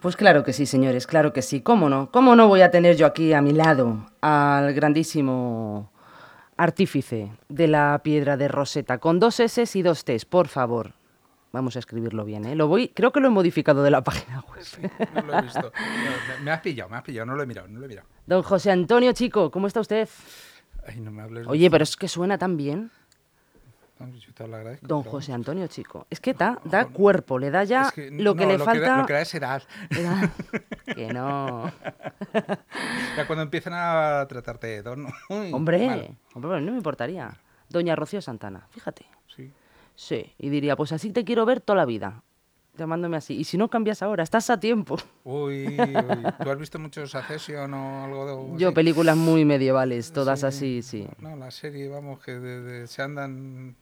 Pues claro que sí, señores, claro que sí. ¿Cómo no? ¿Cómo no voy a tener yo aquí a mi lado al grandísimo artífice de la piedra de Rosetta con dos S y dos T, por favor? Vamos a escribirlo bien, ¿eh? Lo voy, creo que lo he modificado de la página web. Sí, no lo he visto. No, me, me has pillado, me has pillado, no lo he mirado, no lo he mirado. Don José Antonio Chico, ¿cómo está usted? Ay, no me hables Oye, pero es que suena tan bien. No, yo te lo agradezco, Don pero- José Antonio Chico. Es que da, da cuerpo, le da ya Es que lo que no, le da- falta. lo que da es edad. le da- Que no. Ya cuando empiezan a tratarte de don. uy, Hombre, mal. hombre, pues no me importaría. Doña Rocío Santana, fíjate. Sí. Sí, y diría, pues así te quiero ver toda la vida. Llamándome así. Y si no cambias ahora, estás a tiempo. Uy, uy. ¿Tú has visto muchos Accession o algo de Yo, así? películas muy medievales, todas así, sí. No, la serie, vamos, que de- de- se andan,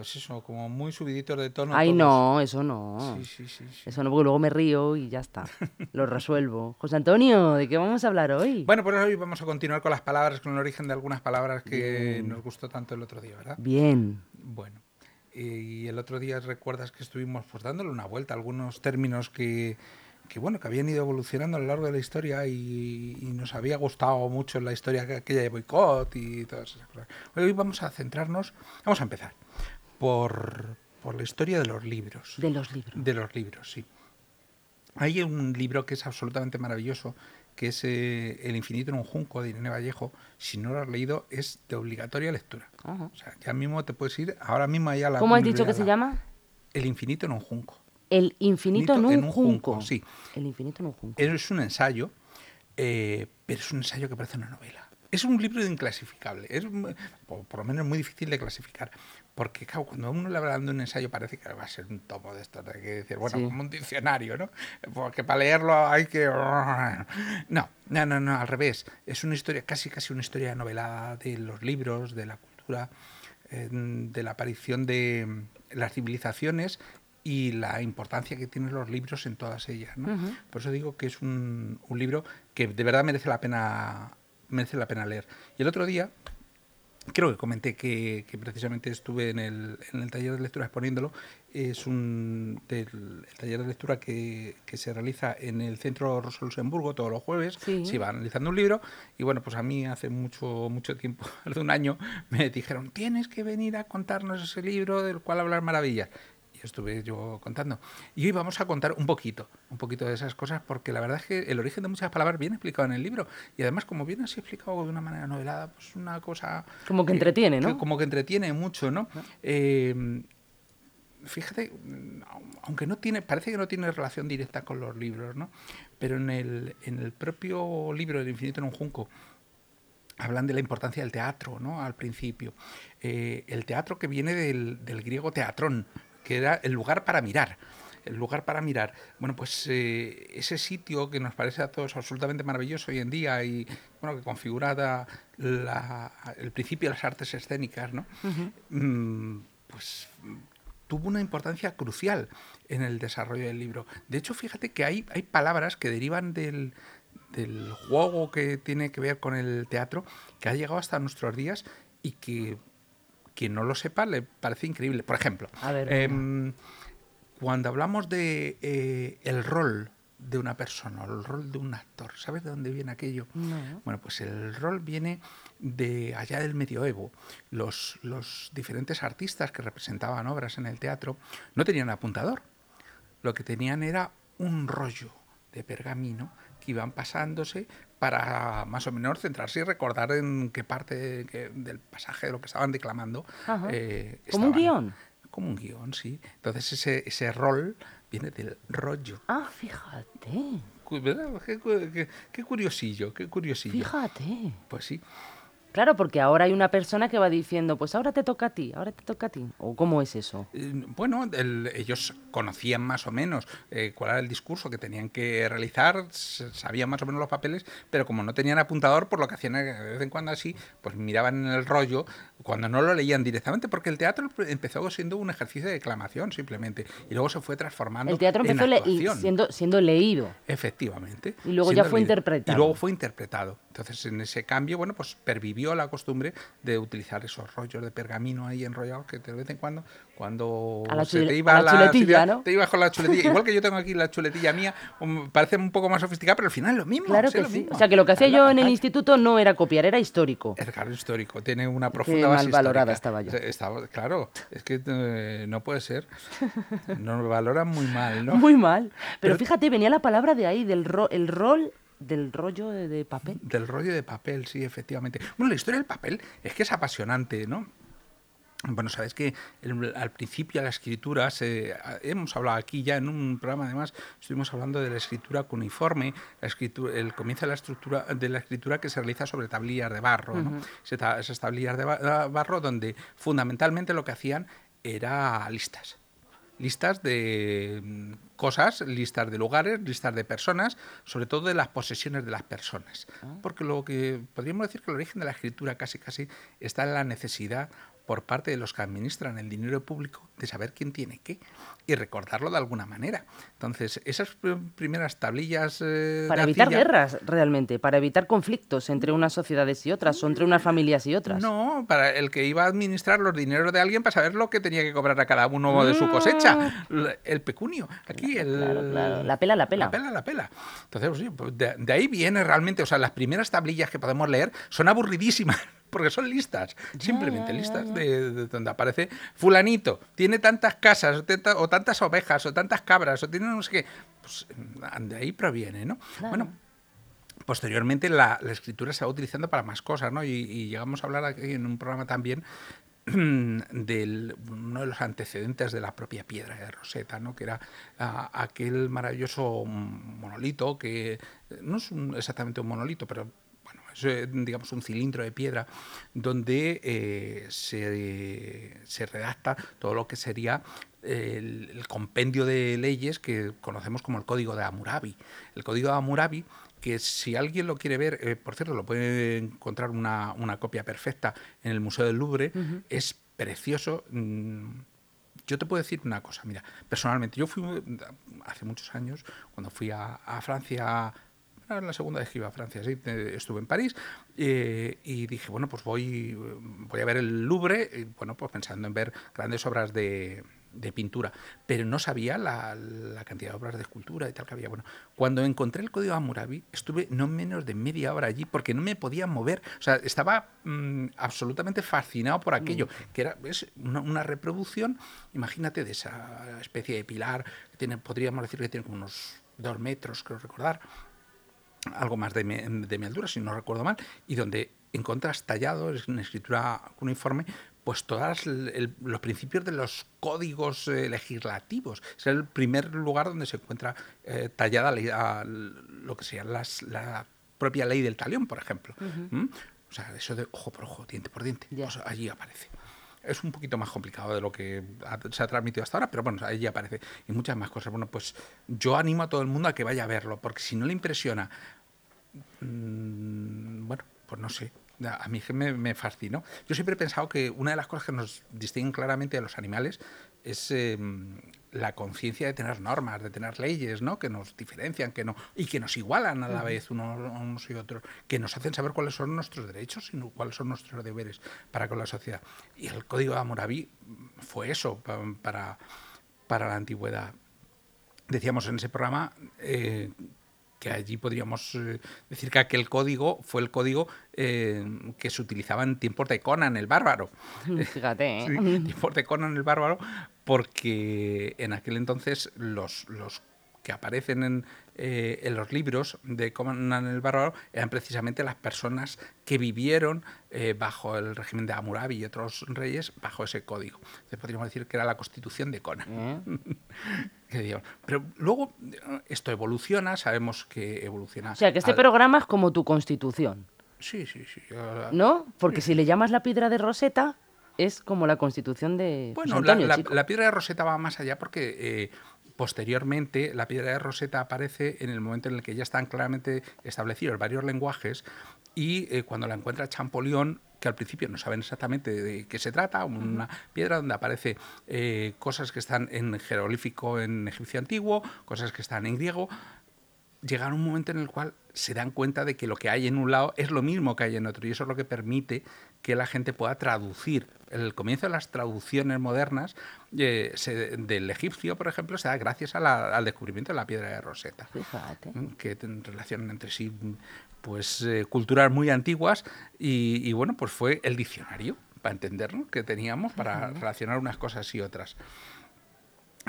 pues eso, como muy subiditos de tono. Ay, todos. no, eso no. Sí, sí, sí. sí. Eso no, porque luego me río y ya está. Lo resuelvo. José Antonio, ¿de qué vamos a hablar hoy? Bueno, pues hoy vamos a continuar con las palabras, con el origen de algunas palabras que Bien. nos gustó tanto el otro día, ¿verdad? Bien. Bueno, y el otro día recuerdas que estuvimos pues dándole una vuelta a algunos términos que, que, bueno, que habían ido evolucionando a lo largo de la historia y, y nos había gustado mucho la historia que- aquella de boicot y todas esas cosas. Hoy vamos a centrarnos, vamos a empezar por, por la historia de los libros. De los libros. De los libros, sí. Hay un libro que es absolutamente maravilloso, que es eh, El infinito en un junco de Irene Vallejo. Si no lo has leído, es de obligatoria lectura. Ajá. O sea, ya mismo te puedes ir, ahora mismo allá a la ¿Cómo has dicho que se llama? El infinito en un junco. El infinito en un, junco. sí. El infinito en un junco. Es un ensayo, eh, pero es un ensayo que parece una novela. Es un libro inclasificable, es mu- o por lo menos muy difícil de clasificar, porque claro, cuando a uno le hablan de un ensayo parece que va a ser un tomo de estos, de que decir, bueno, Sí. como un diccionario, ¿no? Porque para leerlo hay que... No, no, no, no, al revés. Es una historia, casi casi una historia novelada de los libros, de la cultura, eh, de la aparición de mm, las civilizaciones y la importancia que tienen los libros en todas ellas. ¿no? Por eso digo que es un, un libro que de verdad merece la pena merece la pena leer. Y el otro día creo que comenté que, que precisamente estuve en el, en el taller de lectura exponiéndolo. Es un del, el taller de lectura que, que se realiza en el Centro Rosa Luxemburgo todos los jueves. Sí. Se va analizando un libro. Y bueno, pues a mí hace mucho, mucho tiempo, hace un año, me dijeron, tienes que venir a contarnos ese libro del cual hablar maravillas. Estuve yo contando. Y hoy vamos a contar un poquito, un poquito de esas cosas, porque la verdad es que el origen de muchas palabras viene explicado en el libro. Y además, como viene así explicado de una manera novelada, pues una cosa... Como que eh, entretiene, ¿no? que como que entretiene mucho, ¿no? Eh, fíjate, aunque no tiene, parece que no tiene relación directa con los libros, ¿no? Pero en el, en el propio libro El infinito en un junco, hablan de la importancia del teatro, ¿no? Al principio. Eh, el teatro que viene del, del griego teatrón, que era el lugar para mirar. El lugar para mirar. Bueno, pues eh, ese sitio que nos parece a todos absolutamente maravilloso hoy en día y bueno, que configura la- el principio de las artes escénicas, ¿no? Mm, pues mm, tuvo una importancia crucial en el desarrollo del libro. De hecho, fíjate que hay, hay palabras que derivan del, del juego que tiene que ver con el teatro que ha llegado hasta nuestros días y que quien no lo sepa le parece increíble. Por ejemplo, A ver, venga. em, cuando hablamos de eh, el rol de una persona, el rol de un actor, ¿sabes de dónde viene aquello? No. Bueno, pues el rol viene de allá del medioevo. Los, los diferentes artistas que representaban obras en el teatro no tenían apuntador. Lo que tenían era un rollo de pergamino que iban pasándose para más o menos centrarse y recordar en qué parte que- del pasaje de lo que estaban declamando. Eh, ¿Como un guion? Como un guion, sí. Entonces ese, ese rol viene del rollo. Ah, fíjate. ¿verdad? Qué- qué curiosillo, qué curiosillo. Fíjate. Pues sí. Claro, porque ahora hay una persona que va diciendo, pues ahora te toca a ti, ahora te toca a ti. ¿O cómo es eso? Eh, Bueno, el- ellos conocían más o menos eh, cuál era el discurso que tenían que realizar, sabían más o menos los papeles, pero como no tenían apuntador, por lo que hacían de vez en cuando así, pues miraban en el rollo cuando no lo leían directamente, porque el teatro empezó siendo un ejercicio de declamación simplemente, y luego se fue transformando El teatro en empezó le- actuación. siendo, siendo leído. Efectivamente. Y luego ya fue leído. interpretado. Y luego fue interpretado. Entonces, en ese cambio, bueno, pues pervivió la costumbre de utilizar esos rollos de pergamino ahí enrollados que de vez en cuando, cuando se te iba la, chuletilla, ¿no? Te iba con la chuletilla. Igual que yo tengo aquí la chuletilla mía, um, parece un poco más sofisticada, pero al final es lo mismo. Claro que sí. O sea, que lo que hacía yo en el instituto no era copiar, era histórico. Es claro, histórico. Tiene una profunda base mal valorada estaba yo. Estaba, claro, es que eh, no puede ser. Nos valoran muy mal, ¿no? Muy mal. Pero, fíjate, venía la palabra de ahí, del el rol del rollo de, papel. Del rollo de papel, sí, efectivamente. Bueno, la historia del papel es que es apasionante, ¿no? Bueno, sabes que al principio la escritura, hemos hablado aquí ya en un programa, además, estuvimos hablando de la escritura cuneiforme, la escritura, el comienzo de la estructura de la escritura que se realiza sobre tablillas de barro, esas tablillas de barro donde fundamentalmente lo que hacían era listas listas de mm, cosas, listas de lugares, listas de personas, sobre todo de las posesiones de las personas. Ah. Porque lo que podríamos decir que el origen de la escritura casi casi está en la necesidad por parte de los que administran el dinero público de saber quién tiene qué y recordarlo de alguna manera. Entonces, esas primeras tablillas... Eh, para evitar guerras, realmente, para evitar conflictos entre unas sociedades y otras, o entre unas familias y otras. No, para el que iba a administrar los dineros de alguien para saber lo que tenía que cobrar a cada uno de su mm. cosecha, el pecunio. Aquí, el, la pela, la pela. La pela, la pela. Entonces, pues, de, de ahí viene realmente, o sea, las primeras tablillas que podemos leer son aburridísimas porque son listas, simplemente listas de, donde aparece fulanito, tiene tantas casas o, tantas ovejas o tantas cabras o tiene no sé qué, pues de ahí proviene, ¿no? Bueno, posteriormente la, escritura se va utilizando para más cosas, ¿no? Y, llegamos a hablar aquí en un programa también de uno de los antecedentes de la propia piedra de Rosetta, ¿no? que era aquel maravilloso monolito que no es exactamente un monolito, pero eh, digamos, un cilindro de piedra donde eh, se, redacta todo lo que sería el, compendio de leyes que conocemos como el Código de Hammurabi. El Código de Hammurabi que si alguien lo quiere ver, eh, por cierto, lo puede encontrar una, copia perfecta en el Museo del Louvre, es precioso. Mm, yo te puedo decir una cosa, mira, personalmente, yo fui hace muchos años, cuando fui a, a Francia en la segunda vez que iba a Francia, sí, estuve en París eh, y dije, bueno, pues voy, voy a ver el Louvre, y, bueno, pues pensando en ver grandes obras de, pintura, pero no sabía la, cantidad de obras de escultura y tal que había. Bueno, cuando encontré el código Hammurabi, estuve no menos de media hora allí porque no me podía mover. O sea, estaba mm, absolutamente fascinado por aquello, mm. que era es una, reproducción, imagínate, de esa especie de pilar, que tiene, podríamos decir que tiene como unos dos metros, creo recordar, algo más de, mi altura, si no recuerdo mal, y donde encuentras tallado en escritura uniforme pues todos los principios de los códigos eh, legislativos. Es el primer lugar donde se encuentra eh, tallada lo que sea la propia ley del talión, por ejemplo. ¿Mm? O sea, eso de ojo por ojo, diente por diente, pues allí aparece. Es un poquito más complicado de lo que se ha transmitido hasta ahora, pero bueno, allí aparece. Y muchas más cosas. Bueno, pues yo animo a todo el mundo a que vaya a verlo, porque si no le impresiona, mmm, bueno, pues no sé, a mí me, me, fascinó. Yo siempre he pensado que una de las cosas que nos distinguen claramente de los animales es em, la conciencia de tener normas, de tener leyes, ¿no? Que nos diferencian, que no y que nos igualan a la vez unos, y otros, que nos hacen saber cuáles son nuestros derechos y cuáles son nuestros deberes para con la sociedad. Y el Código de Hammurabi fue eso para, para la antigüedad. Decíamos en ese programa eh, que allí podríamos eh, decir que aquel código fue el código eh, que se utilizaba en tiempos de Conan el Bárbaro. Fíjate, ¿eh? tiempos de Conan el Bárbaro, porque en aquel entonces los, los que aparecen en, eh, en los libros de Conan el Bárbaro eran precisamente las personas que vivieron eh, bajo el régimen de Hammurabi y otros reyes bajo ese código. Entonces podríamos decir que era la constitución de Conan. Pero luego eh, esto evoluciona, sabemos que evoluciona. O sea, que este programa es como tu constitución. Sí, sí, sí. ¿No? Porque si le llamas la piedra de Rosetta, es como la constitución de. Bueno, la, piedra de Rosetta va más allá porque Posteriormente, la piedra de Rosetta aparece en el momento en el que ya están claramente establecidos varios lenguajes y eh, cuando la encuentra Champollion, que al principio no saben exactamente de qué se trata, una piedra donde aparece eh, cosas que están en jeroglífico en egipcio antiguo, cosas que están en griego, llegar a un momento en el cual se dan cuenta de que lo que hay en un lado es lo mismo que hay en otro y eso es lo que permite que la gente pueda traducir. El comienzo de las traducciones modernas eh, del egipcio, por ejemplo, se da gracias al descubrimiento de la piedra de Rosetta, Fíjate. que relacionan entre sí pues eh, culturas muy antiguas y, bueno, pues fue el diccionario para entenderlo que teníamos para relacionar unas cosas y otras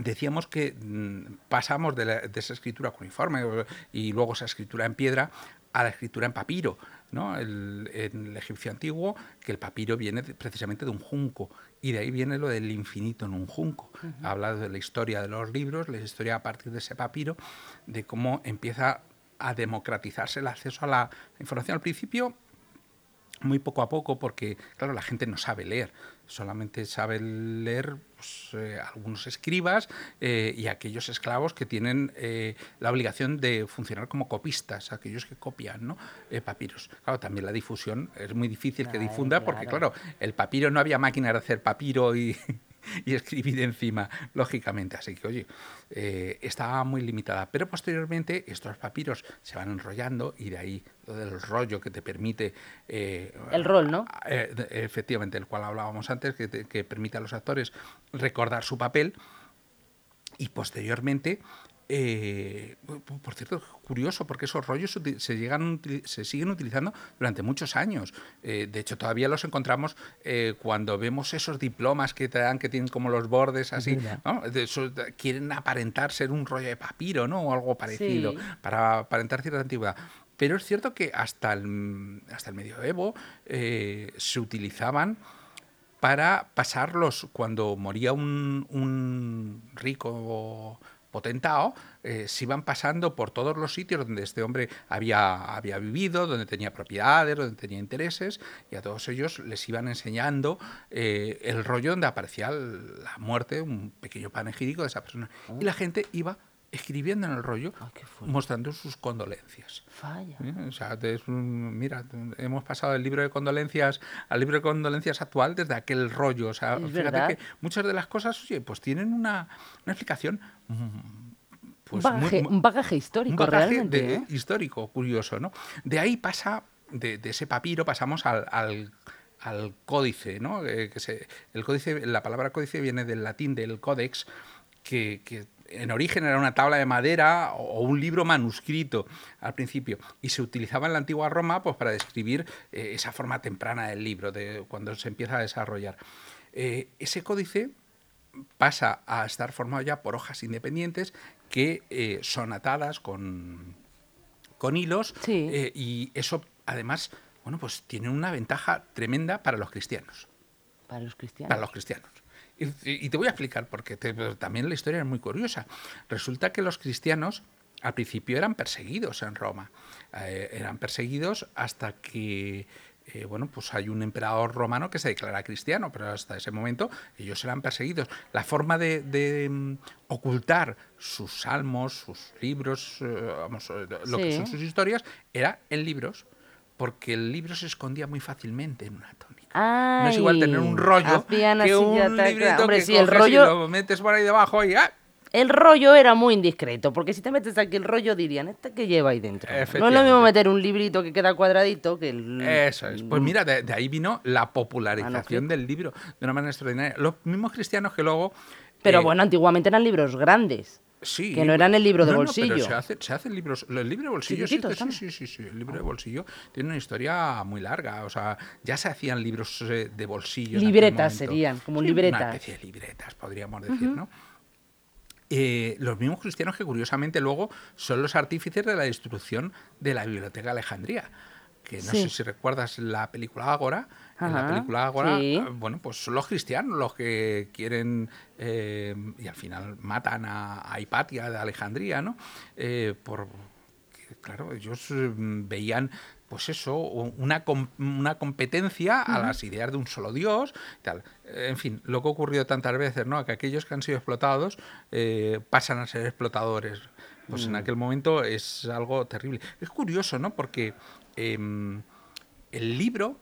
decíamos que mm, pasamos de, esa escritura cuneiforme y luego esa escritura en piedra a la escritura en papiro. ¿no? El, en el egipcio antiguo, que el papiro viene precisamente de un junco, y de ahí viene lo del infinito en un junco. Habla de la historia de los libros, la historia a partir de ese papiro, de cómo empieza a democratizarse el acceso a la información. Al principio muy poco a poco porque, claro, la gente no sabe leer, solamente sabe leer pues, eh, algunos escribas eh, y aquellos esclavos que tienen eh, la obligación de funcionar como copistas, aquellos que copian ¿no? papiros. Claro, también la difusión es muy difícil que difunda porque, claro, el papiro no había máquina de hacer papiro y y escribir encima, lógicamente. Así que, oye, eh, estaba muy limitada. Pero posteriormente estos papiros se van enrollando y de ahí lo del rollo que te permite... Eh, el rol, ¿no? Eh, efectivamente, el cual hablábamos antes, que, que permite a los actores recordar su papel y posteriormente eh, por cierto, curioso, porque esos rollos se, llegan, se siguen utilizando durante muchos años. Eh, de hecho, todavía los encontramos eh, cuando vemos esos diplomas que te dan, que tienen como los bordes así. quieren aparentar ser un rollo de papiro, ¿no? O algo parecido, para aparentar cierta antigüedad. Pero es cierto que hasta el, hasta el medioevo se utilizaban para pasarlos cuando moría un, un rico potentado, eh, se iban pasando por todos los sitios donde este hombre había, había vivido, donde tenía propiedades, donde tenía intereses, y a todos ellos les iban enseñando eh, el rollo donde aparecía la muerte, un pequeño panegírico de esa persona. Y la gente iba escribiendo en el rollo, ah, mostrando sus condolencias. Falla. ¿Eh? O sea, mira, hemos pasado del libro de condolencias al libro de condolencias actual desde aquel rollo. O sea, fíjate que muchas de las cosas, oye, pues tienen una, una explicación. Pues un, bagaje, histórico, realmente. ¿eh? Histórico, curioso, ¿no? De ahí pasa, de, ese papiro pasamos al, al, códice, ¿no? Eh, que se, el códice, la palabra códice viene del latín del códex, que, que en origen era una tabla de madera o un libro manuscrito al principio y se utilizaba en la antigua Roma pues, para describir eh, esa forma temprana del libro, de cuando se empieza a desarrollar. Eh, ese códice pasa a estar formado ya por hojas independientes que eh, son atadas con, con hilos y eso además bueno, pues tiene una ventaja tremenda para los cristianos. Para los cristianos. Para los cristianos. Y, te voy a explicar, porque también la historia es muy curiosa. Resulta que los cristianos al principio eran perseguidos en Roma. Eh, eran perseguidos hasta que eh, bueno, pues hay un emperador romano que se declara cristiano, pero hasta ese momento ellos eran perseguidos. La forma de, mm, ocultar sus salmos, sus libros, eh, vamos, lo que son sus historias, era en libros, porque el libro se escondía muy fácilmente en una tónica no es igual tener un rollo que un librito que el rollo... lo metes por ahí debajo y ¡ah! El rollo era muy indiscreto, porque si te metes aquí el rollo dirían, ¿este qué lleva ahí dentro? No es lo mismo meter un librito que queda cuadradito que el... Eso es. Pues mira, de, ahí vino la popularización del libro de una manera extraordinaria. Los mismos cristianos que luego... Pero eh, bueno, antiguamente eran libros grandes. Sí, que no eran el libro de bolsillo. No, se, hacen libros. El libro de bolsillo sí, sí, sí, sí, El libro de bolsillo tiene una historia muy larga. O sea, ya se hacían libros eh, de bolsillo. Libretas serían, como libretas. Una especie de libretas, podríamos decir, ¿no? Eh, los mismos cristianos que curiosamente luego son los artífices de la destrucción de la biblioteca de Alejandría que no sé si recuerdas la película Ágora. en la película Ágora, bueno, pues son los cristianos los que quieren eh, y al final matan a, Hipatia de Alejandría, ¿no? Eh, por claro, ellos mm, veían pues eso, una, una competencia a las ideas de un solo Dios, tal. En fin, lo que ha ocurrido tantas veces, ¿no? Que aquellos que han sido explotados eh, pasan a ser explotadores. Pues en mm. aquel momento es algo terrible. Es curioso, ¿no? Porque Em, el libro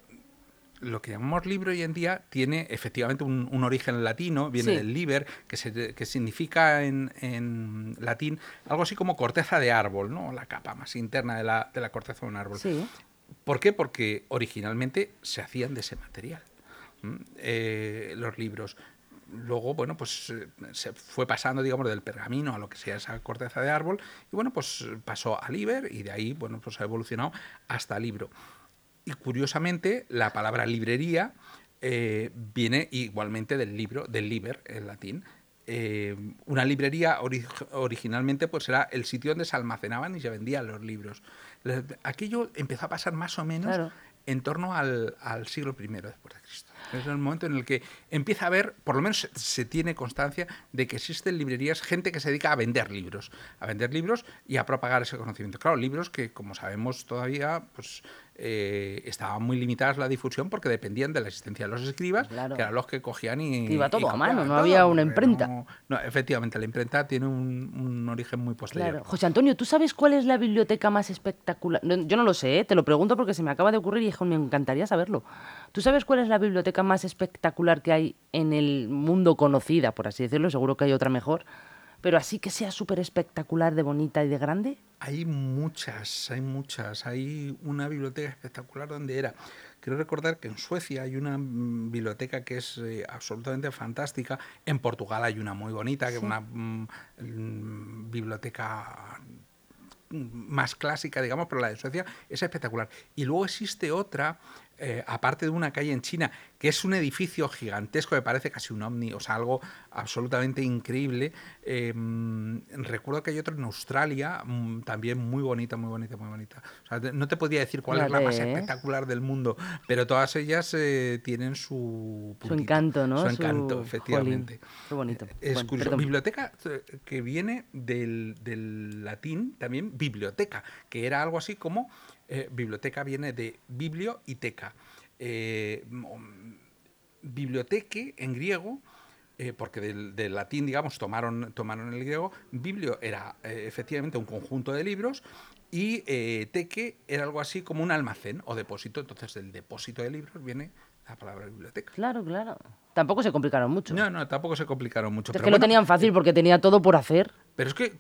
lo que llamamos libro hoy en día tiene efectivamente un, origen latino, viene del liber, que, que significa en, latín algo así como corteza de árbol, ¿no? la capa más interna de la, de la corteza de un árbol. ¿Por qué? Porque originalmente se hacían de ese material. Eh, los libros. Luego, bueno, pues eh, se fue pasando, digamos, del pergamino a lo que sea esa corteza de árbol, y bueno, pues pasó al liber y de ahí, bueno, pues ha evolucionado hasta el libro. Y curiosamente, la palabra librería eh, viene igualmente del libro, del liber en latín. Eh, una librería originalmente pues era el sitio donde se almacenaban y se vendían los libros. Aquello empezó a pasar más o menos en torno al, al, siglo I después de Cristo. Es el momento en el que empieza a haber, por lo menos se, tiene constancia de que existen librerías, gente que se dedica a vender libros, a vender libros y a propagar ese conocimiento. Claro, libros que, como sabemos todavía, pues eh, estaban muy limitadas la difusión porque dependían de la existencia de los escribas, que eran los que cogían y... Iba todo a mano, no había una imprenta. No, efectivamente, la imprenta tiene un, origen muy posterior. Claro. José Antonio, ¿tú sabes cuál es la biblioteca más espectacular? yo no lo sé, ¿eh? te lo pregunto porque se me acaba de ocurrir y me encantaría saberlo. ¿Tú sabes cuál es la biblioteca más espectacular que hay en el mundo conocida, por así decirlo? Seguro que hay otra mejor pero así que sea súper espectacular, de bonita y de grande. Hay muchas, hay muchas. Hay una biblioteca espectacular donde era. Quiero recordar que en Suecia hay una mm, biblioteca que es eh, absolutamente fantástica. En Portugal hay una muy bonita, que es una mm, mm, biblioteca más clásica, digamos, pero la de Suecia es espectacular. Y luego existe otra eh, aparte de una calle en China, que es un edificio gigantesco, me parece casi un ovni, o sea, algo absolutamente increíble. Em, recuerdo que hay otro en Australia, mm, también muy bonita, muy bonita, muy bonita. no te podría decir cuál es la más espectacular del mundo, pero todas ellas eh, tienen su, su encanto, ¿no? Su encanto, efectivamente. qué bonito. Es curioso. Biblioteca que viene del, del latín también biblioteca, que era algo así como eh, biblioteca viene de biblio y teca. Eh, biblioteque en griego, eh, porque del, latín, digamos, tomaron, tomaron el griego, biblio era efectivamente un conjunto de libros y teque era algo así como un almacén o depósito. Entonces, del depósito de libros viene la palabra biblioteca. Claro, claro. Tampoco se complicaron mucho. No, no, tampoco se complicaron mucho. Es que lo tenían fácil porque tenía todo por hacer. Pero es que,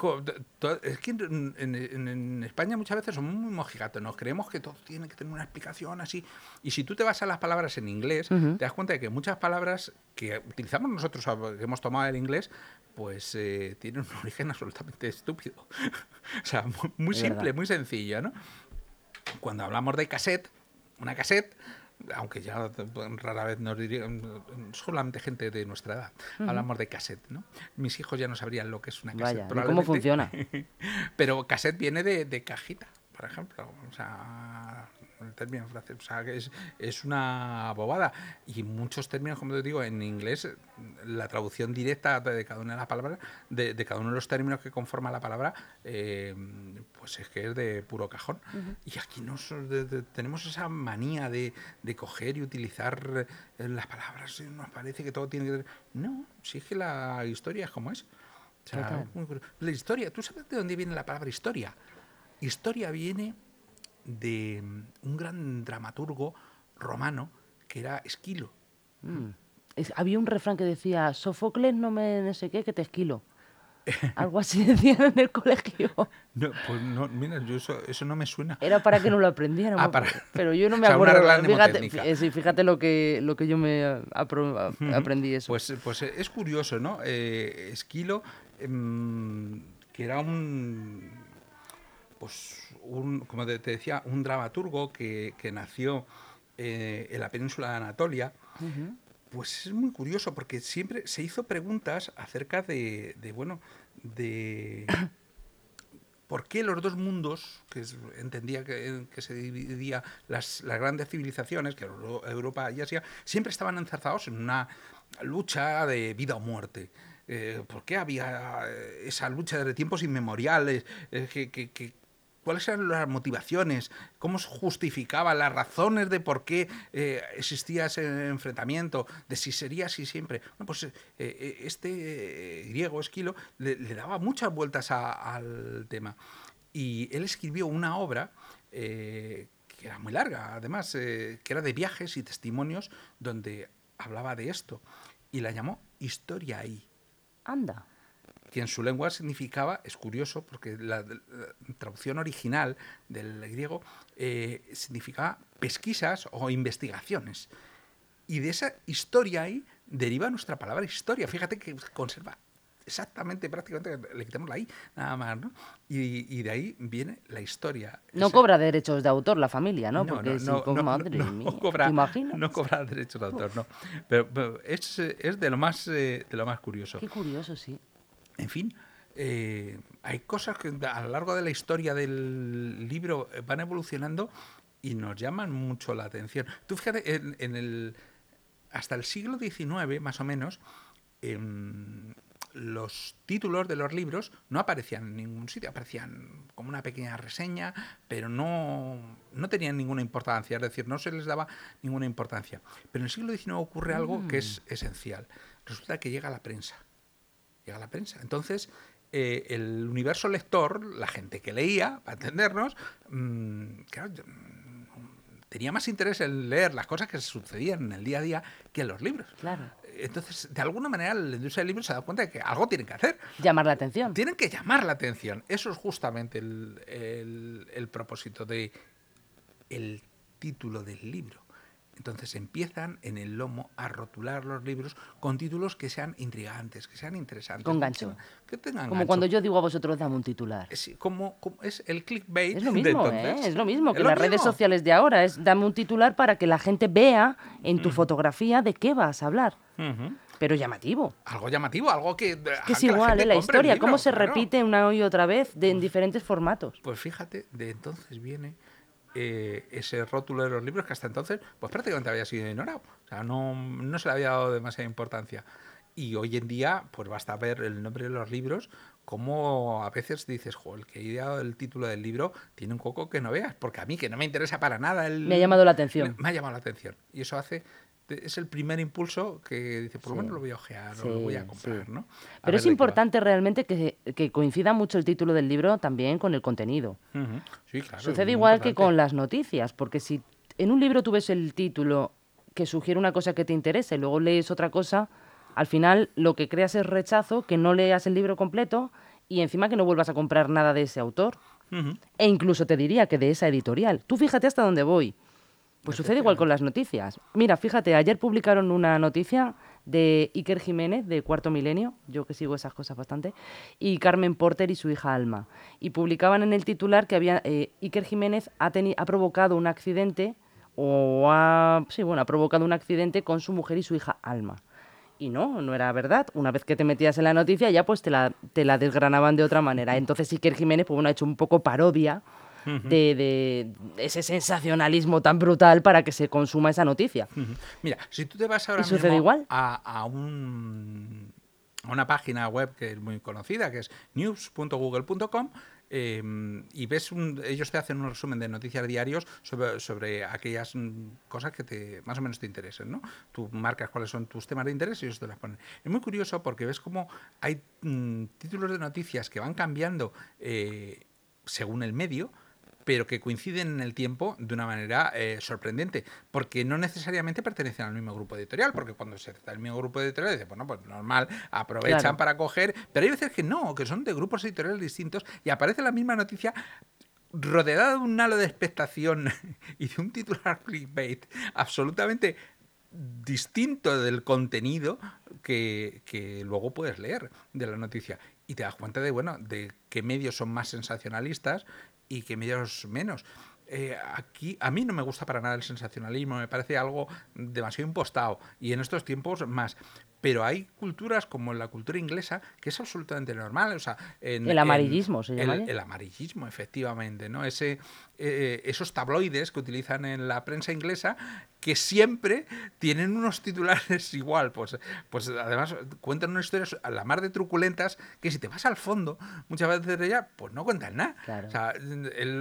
es que en, España muchas veces somos muy mojigatos, nos creemos que todo tiene que tener una explicación así. Y si tú te vas a las palabras en inglés, te das cuenta de que muchas palabras que utilizamos nosotros, que hemos tomado el inglés, pues eh, tienen un origen absolutamente estúpido. o sea, muy, simple, muy sencillo, ¿no? Cuando hablamos de cassette, una cassette aunque ya rara vez nos dirían, solamente gente de nuestra edad, hablamos de cassette, ¿no? Mis hijos ya no sabrían lo que es una cassette. Vaya, ¿cómo funciona? pero cassette viene de, de, cajita, por ejemplo. O sea, el término francés, o sea, es, es una bobada. Y muchos términos, como te digo, en inglés, la traducción directa de cada una de las palabras, de, de cada uno de los términos que conforma la palabra, eh, pues es que es de puro cajón. Y aquí nos, tenemos esa manía de, de, coger y utilizar eh, las palabras. Nos parece que todo tiene que... No, si es que la historia es como es. O sea, la historia, ¿tú sabes de dónde viene la palabra historia? Historia viene de un gran dramaturgo romano que era Esquilo. Mm. había un refrán que decía, Sofocles no me no sé qué, que te esquilo. Algo así decían en el colegio. No, pues no, mira, eso, no me suena. Era para que no lo aprendieran. Ah, pero yo no me acuerdo. Fíjate, eh, fíjate, lo que, lo que yo me aprendí eso. Pues, pues eh, es curioso, ¿no? Eh, Esquilo, em, que era un pues un, como te decía, un dramaturgo que, nació eh, en la península de Anatolia, pues es muy curioso porque siempre se hizo preguntas acerca de, bueno, de por qué los dos mundos, que entendía que, se dividía las, grandes civilizaciones, que Europa y Asia, siempre estaban enzarzados en una lucha de vida o muerte. Eh, ¿Por qué había esa lucha de tiempos inmemoriales eh, que, cuáles eran las motivaciones, cómo se justificaba las razones de por qué eh, existía ese enfrentamiento, de si sería así siempre. Bueno, pues eh, eh, este griego Esquilo le, daba muchas vueltas al tema. Y él escribió una obra que que era muy larga, además, eh, que era de viajes y testimonios donde hablaba de esto. Y la llamó Historia ahí. Anda. Que en su lengua significaba, es curioso, porque la, traducción original del griego eh, significaba pesquisas o investigaciones. Y de esa historia ahí deriva nuestra palabra historia. Fíjate que conserva exactamente, prácticamente, le quitamos la I, nada más, ¿no? Y, de ahí viene la historia. No cobra derechos de autor la familia, ¿no? Porque no, no, madre mía, cobra, No cobra derechos de autor, no. Pero, es, es, de, lo más, eh, de lo más curioso. Qué curioso, sí. En fin, eh, hay cosas que a lo largo de la historia del libro van evolucionando y nos llaman mucho la atención. Tú fíjate, en, en el, hasta el siglo XIX, más o menos, eh, los títulos de los libros no aparecían en ningún sitio, aparecían como una pequeña reseña, pero no, no tenían ninguna importancia, es decir, no se les daba ninguna importancia. Pero en el siglo XIX ocurre algo que es mm. esencial. Resulta que llega la prensa. Llega la prensa. Entonces, eh, el universo lector, la gente que leía, para entendernos, mmm, tenía más interés en leer las cosas que sucedían en el día a día que en los libros. Claro. Entonces, de alguna manera, la industria del libro se da cuenta de que algo tienen que hacer. Llamar la atención. Tienen que llamar la atención. Eso es justamente el, el propósito de el título del libro. Entonces empiezan en el lomo a rotular los libros con títulos que sean intrigantes, que sean interesantes. Con gancho. Que tengan como cuando yo digo a vosotros, dame un titular. Es, como, es el clickbait. Es lo mismo, ¿eh? es lo mismo que las redes sociales de ahora. Es dame un titular para que la gente vea en tu mm. fotografía de qué vas a hablar. Pero llamativo. Algo llamativo, algo que... Es que es igual, la, ¿eh? la historia, cómo se repite una y otra vez de, en diferentes formatos. Pues fíjate, de entonces viene eh, ese rótulo de los libros que hasta entonces pues prácticamente había sido ignorado. O sea, no, no se le había dado demasiada importancia. Y hoy en día, pues basta ver el nombre de los libros, como a veces dices, jo, el que ha ideado el título del libro tiene un coco que no veas, porque a mí, que no me interesa para nada el... Me ha llamado la atención. Me, me ha llamado la atención. Y eso hace es el primer impulso que dice, por lo menos lo voy a ojear o lo voy a comprar, ¿no? Pero es importante realmente que, que, coincida mucho el título del libro también con el contenido. Sí, claro. Sucede igual que con las noticias, porque si en un libro tú ves el título que sugiere una cosa que te interesa y luego lees otra cosa, al final lo que creas es rechazo, que no leas el libro completo y encima que no vuelvas a comprar nada de ese autor. E incluso te diría que de esa editorial. Tú fíjate hasta dónde voy. Pues sucede igual con las noticias. Mira, fíjate, ayer publicaron una noticia de Iker Jiménez, de Cuarto Milenio, yo que sigo esas cosas bastante, y Carmen Porter y su hija Alma. Y publicaban en el titular que había, eh, Iker Jiménez ha, ha provocado un accidente, o ha, sí, bueno, ha provocado un accidente con su mujer y su hija Alma. Y no, no era verdad. Una vez que te metías en la noticia, ya pues te la, te la desgranaban de otra manera. Entonces Iker Jiménez, pues bueno, ha hecho un poco parodia de, ese sensacionalismo tan brutal para que se consuma esa noticia. Mira, si tú te vas ahora mismo igual? A, un, a una página web que es muy conocida, que es news.google.com, em, y ves ellos te hacen un resumen de noticias diarios sobre, sobre, aquellas mm, cosas que te más o menos te interesen, ¿no? Tú marcas cuáles son tus temas de interés y ellos te las ponen. Es muy curioso porque ves cómo hay mm, títulos de noticias que van cambiando eh, según el medio, pero que coinciden en el tiempo de una manera eh, sorprendente, porque no necesariamente pertenecen al mismo grupo editorial, porque cuando se trata del mismo grupo editorial, dice, bueno, pues normal, aprovechan para coger, pero hay veces que no, que son de grupos editoriales distintos y aparece la misma noticia rodeada de un halo de expectación y de un titular clickbait absolutamente distinto del contenido que, que, luego puedes leer de la noticia. Y te das cuenta de bueno de qué medios son más sensacionalistas y que medios menos. Eh, aquí a mí no me gusta para nada el sensacionalismo, me parece algo demasiado impostado y en estos tiempos más. Pero hay culturas como la cultura inglesa que es absolutamente normal. O sea, el amarillismo se llama. El, amarillismo, efectivamente, ¿no? Ese, eh, esos tabloides que utilizan en la prensa inglesa que siempre tienen unos titulares igual. Pues, pues además cuentan unas historias a la mar de truculentas que si te vas al fondo, muchas veces de ella, pues no cuentan nada. O sea,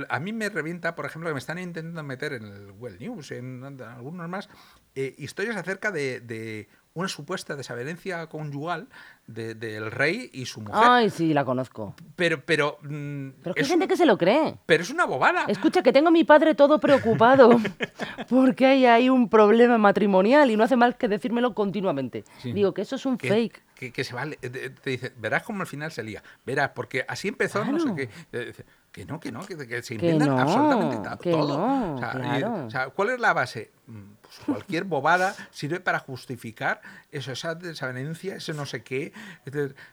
a mí me revienta, por ejemplo, que me están intentando meter en el Well News, en, algunos más, eh, historias acerca de una supuesta desavenencia conyugal de- del rey y su mujer. Ay, sí, la conozco. Pero, pero, mm, Pero es que hay gente un- que se lo cree. pero es una bobada. Escucha, que tengo a mi padre todo preocupado porque hay ahí un problema matrimonial y no hace mal que decírmelo continuamente. Sí. Digo que eso es un que, fake. que, que se va, te, te dice, verás cómo al final se lía, verás, porque así empezó, no sé Claro. qué. Dice, Que no, que no, que, que se inventan no, absolutamente todo. no, o, sea, y- claro. o sea, ¿cuál es la base? Pues cualquier bobada sirve para justificar eso, esa desavenencia, ese no sé qué.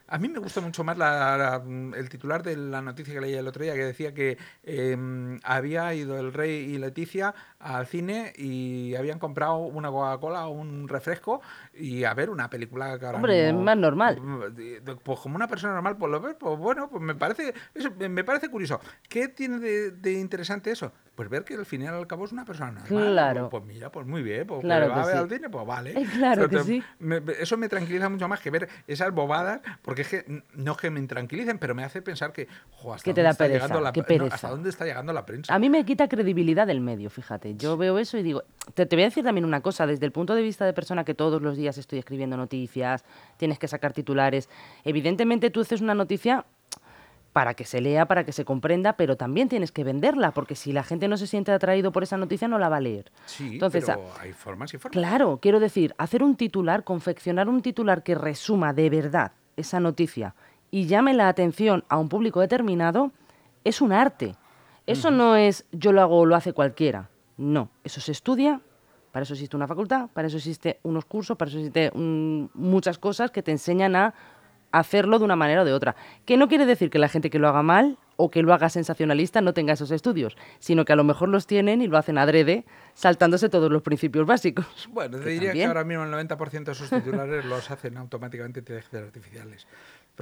A mí me gusta mucho más la- la- el titular de la noticia que leí el otro día, que decía que eh, había ido el rey y Leticia al cine y habían comprado una Coca-Cola o un refresco y a ver una película que ahora Hombre, es más normal. Pues como una persona normal, pues lo ves, pues bueno, pues me parece, eso me parece curioso. ¿Qué tiene de, de interesante eso? Pues ver que al final al cabo es una persona normal. Claro. Pues, pues mira, pues muy bien, pues Claro que va que a ver sí. al cine, pues vale. Claro que sí. me- eso me tranquiliza mucho más que ver esas bobadas, porque es que no es que me tranquilicen, pero me hace pensar que, jo, hasta Que te dónde da está pereza, llegando la no, hasta dónde está llegando la prensa. A mí me quita credibilidad del medio, fíjate. Yo veo eso y digo, te, te voy a decir también una cosa, desde el punto de vista de persona que todos los días estoy escribiendo noticias, tienes que sacar titulares, evidentemente tú haces una noticia para que se lea, para que se comprenda, pero también tienes que venderla, porque si la gente no se siente atraído por esa noticia no la va a leer. Sí, Entonces, pero hay formas y formas. Claro, quiero decir, hacer un titular, confeccionar un titular que resuma de verdad esa noticia y llame la atención a un público determinado, es un arte. Eso no es yo lo hago o lo hace cualquiera. No, eso se estudia, para eso existe una facultad, para eso existe unos cursos, para eso existe muchas cosas que te enseñan a hacerlo de una manera o de otra. Que no quiere decir que la gente que lo haga mal o que lo haga sensacionalista no tenga esos estudios, sino que a lo mejor los tienen y lo hacen adrede, saltándose todos los principios básicos. Bueno, te diría también. que ahora mismo el 90% de sus titulares los hacen automáticamente inteligencias artificiales.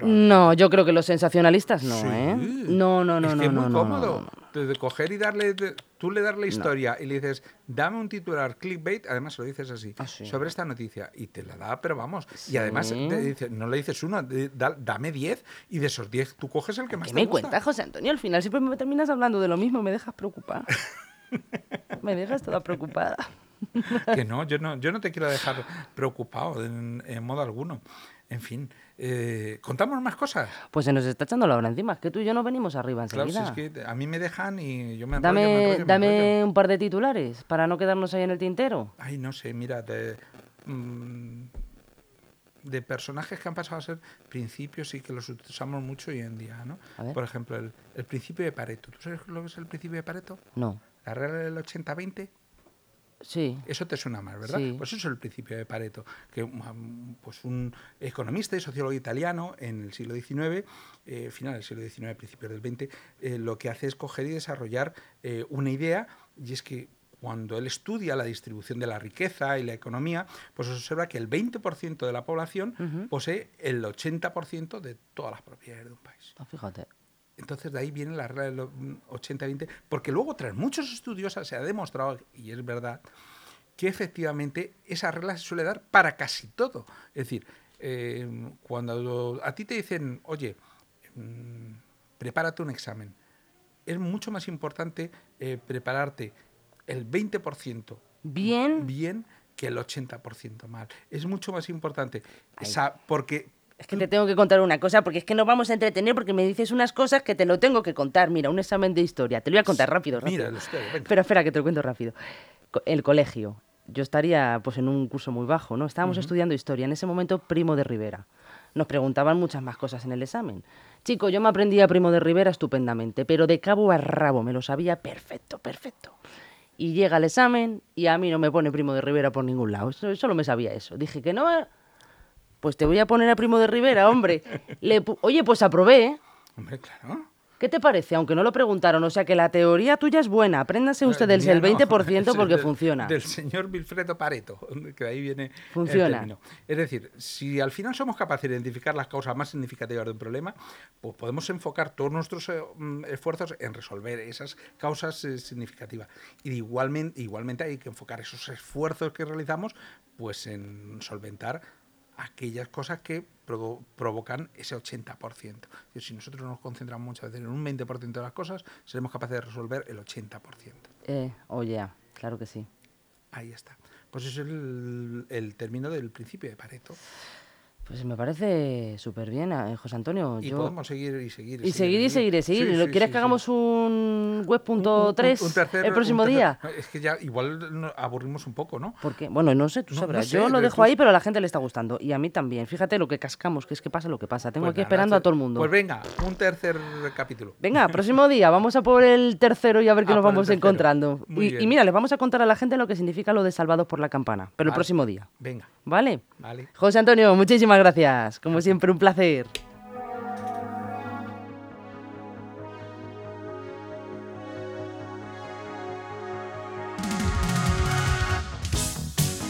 No, yo creo que los sensacionalistas no, Sí. ¿eh? No, no, no, es no, que es no, muy no, cómodo no, no. de- coger y darle de- tú le das la historia y le dices dame un titular clickbait además lo dices así Ah, sí. sobre esta noticia y te la da pero vamos y además Sí. te dice, no le dices uno de- da- dame 10 y de esos 10 tú coges el que más ¿Qué te me gusta cuentas, José Antonio? Al final siempre me terminas hablando de lo mismo, me dejas preocupada. me dejas toda preocupada. que no yo no yo no te quiero dejar preocupado en, en modo alguno en fin eh, contamos más cosas Pues se nos está echando la hora encima, es que tú y yo no venimos arriba claro si enseguida. es que a mí me dejan y yo me enrollo, me Dame, me dame enrollo. un par de titulares para no quedarnos ahí en el tintero. Ay, no sé, mira, de, mm, de personajes que han pasado a ser principios y que los usamos mucho hoy en día, ¿no? Por ejemplo, el, el principio de Pareto. ¿Tú sabes lo que es el principio de Pareto? No. La regla del 80-20. Sí. Eso te suena más, ¿verdad? Sí. Pues eso es el principio de Pareto, que um, pues un economista y sociólogo italiano en el siglo XIX, eh, final del siglo XIX, principios del XX, eh, lo que hace es coger y desarrollar eh, una idea, y es que cuando él estudia la distribución de la riqueza y la economía, pues observa que el 20% de la población posee el 80% de todas las propiedades de un país. Ah, fíjate. Entonces de ahí viene la regla del 80-20, porque luego tras muchos estudios se ha demostrado, y es verdad, que efectivamente esa regla se suele dar para casi todo. Es decir, eh, cuando a ti te dicen, oye, mm, prepárate un examen, es mucho más importante eh, prepararte el 20% Bien. bien que el 80% mal. Es mucho más importante, esa- porque Es que te tengo que contar una cosa, porque es que nos vamos a entretener porque me dices unas cosas que te lo tengo que contar. Mira, un examen de historia. Te lo voy a contar rápido, rápido. Mira, venga. Pero espera, que te lo cuento rápido. El colegio. Yo estaría pues en un curso muy bajo, ¿no? Estábamos estudiando historia. En ese momento, Primo de Rivera. Nos preguntaban muchas más cosas en el examen. Chico, yo me aprendía Primo de Rivera estupendamente, pero de cabo a rabo me lo sabía perfecto, perfecto. Y llega el examen y a mí no me pone Primo de Rivera por ningún lado. Solo me sabía eso. Dije que no, pues te voy a poner a Primo de Rivera, hombre. Le Oye, pues aprobé, ¿eh? Hombre, claro. ¿Qué te parece? Aunque no lo preguntaron. O sea que la teoría tuya es buena. Apréndase usted Eh, el, mía el no, 20% es porque del- funciona. Del señor Wilfredo Pareto, que de ahí viene Funciona. el término. Es decir, si al final somos capaces de identificar las causas más significativas de un problema, pues podemos enfocar todos nuestros eh, mm, esfuerzos en resolver esas causas eh, significativas. Y igualmente, igualmente hay que enfocar esos esfuerzos que realizamos pues en solventar aquellas cosas que provo- provocan ese 80%. Es decir, si nosotros nos concentramos muchas veces en un 20% de las cosas, seremos capaces de resolver el 80%. Eh, oye, claro que sí. Ahí está. Pues es el, el término del principio de Pareto. Pues me parece súper bien, eh, José Antonio. Y yo- podemos seguir y seguir. Y seguir y seguir y seguir. Sí, ¿Lo sí, ¿Quieres sí, que hagamos un web.3 Un- un- un tercer- el próximo un día? Es que ya igual aburrimos un poco, ¿no? Porque, bueno, no sé, tú No- sabrás. no sé, Yo lo de- dejo pues- ahí, pero a la gente le está gustando. Y a mí también. Fíjate lo que cascamos, que es que pasa lo que pasa. Tengo Pues aquí nada, esperando a todo el mundo. Pues venga, un tercer capítulo. Venga, próximo día, vamos a por el tercero y a ver qué A nos vamos encontrando. Y, y mira, les vamos a contar a la gente lo que significa lo de salvados por la campana, pero el próximo día. Venga, ¿Vale? vale. José Antonio, muchísimas gracias. Como siempre, un placer.